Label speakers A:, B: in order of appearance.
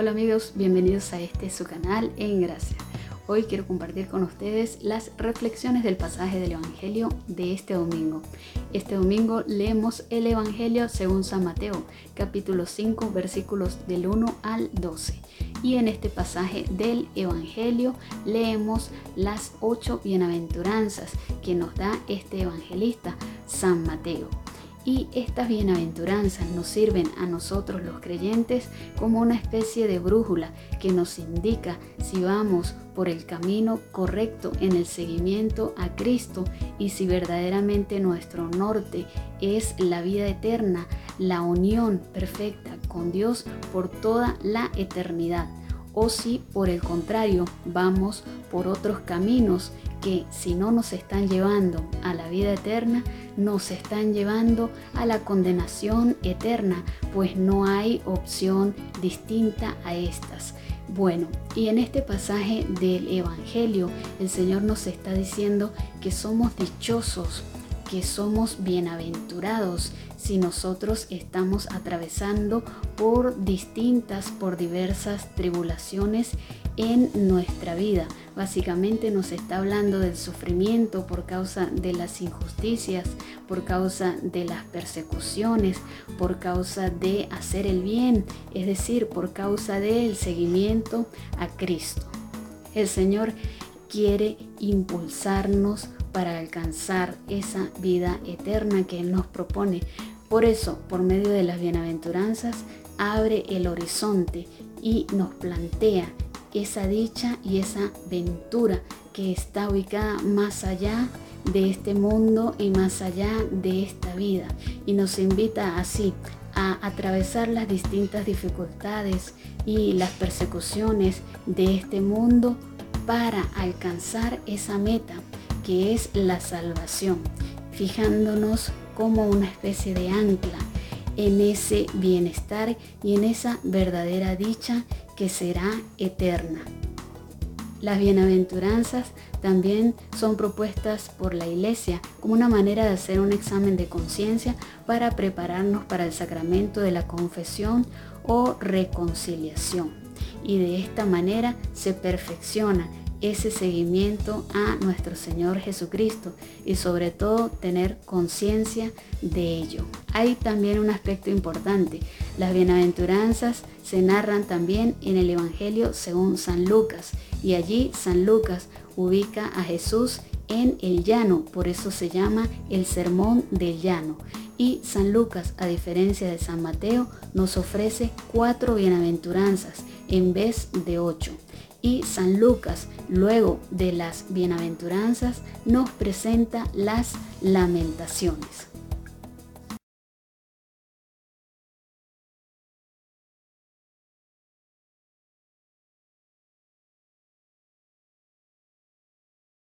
A: Hola amigos, bienvenidos a este su canal en Gracia. Hoy quiero compartir con ustedes las reflexiones del pasaje del Evangelio de este domingo. Este domingo leemos el Evangelio según San Mateo, capítulo 5, versículos del 1 al 12. Y en este pasaje del Evangelio leemos las ocho bienaventuranzas que nos da este evangelista, San Mateo. Y estas bienaventuranzas nos sirven a nosotros los creyentes como una especie de brújula que nos indica si vamos por el camino correcto en el seguimiento a Cristo y si verdaderamente nuestro norte es la vida eterna, la unión perfecta con Dios por toda la eternidad. O si por el contrario vamos por otros caminos que si no nos están llevando a la vida eterna, nos están llevando a la condenación eterna, pues no hay opción distinta a estas. Bueno, y en este pasaje del Evangelio el Señor nos está diciendo que somos dichosos que somos bienaventurados si nosotros estamos atravesando por distintas, por diversas tribulaciones en nuestra vida. Básicamente nos está hablando del sufrimiento por causa de las injusticias, por causa de las persecuciones, por causa de hacer el bien, es decir, por causa del seguimiento a Cristo. El Señor quiere impulsarnos para alcanzar esa vida eterna que Él nos propone. Por eso, por medio de las bienaventuranzas, abre el horizonte y nos plantea esa dicha y esa ventura que está ubicada más allá de este mundo y más allá de esta vida. Y nos invita así a atravesar las distintas dificultades y las persecuciones de este mundo para alcanzar esa meta que es la salvación, fijándonos como una especie de ancla en ese bienestar y en esa verdadera dicha que será eterna. Las bienaventuranzas también son propuestas por la Iglesia como una manera de hacer un examen de conciencia para prepararnos para el sacramento de la confesión o reconciliación. Y de esta manera se perfecciona ese seguimiento a nuestro Señor Jesucristo y sobre todo tener conciencia de ello. Hay también un aspecto importante. Las bienaventuranzas se narran también en el Evangelio según San Lucas y allí San Lucas ubica a Jesús en el llano, por eso se llama el sermón del llano. Y San Lucas, a diferencia de San Mateo, nos ofrece cuatro bienaventuranzas en vez de ocho y San Lucas, luego de las bienaventuranzas, nos presenta las lamentaciones.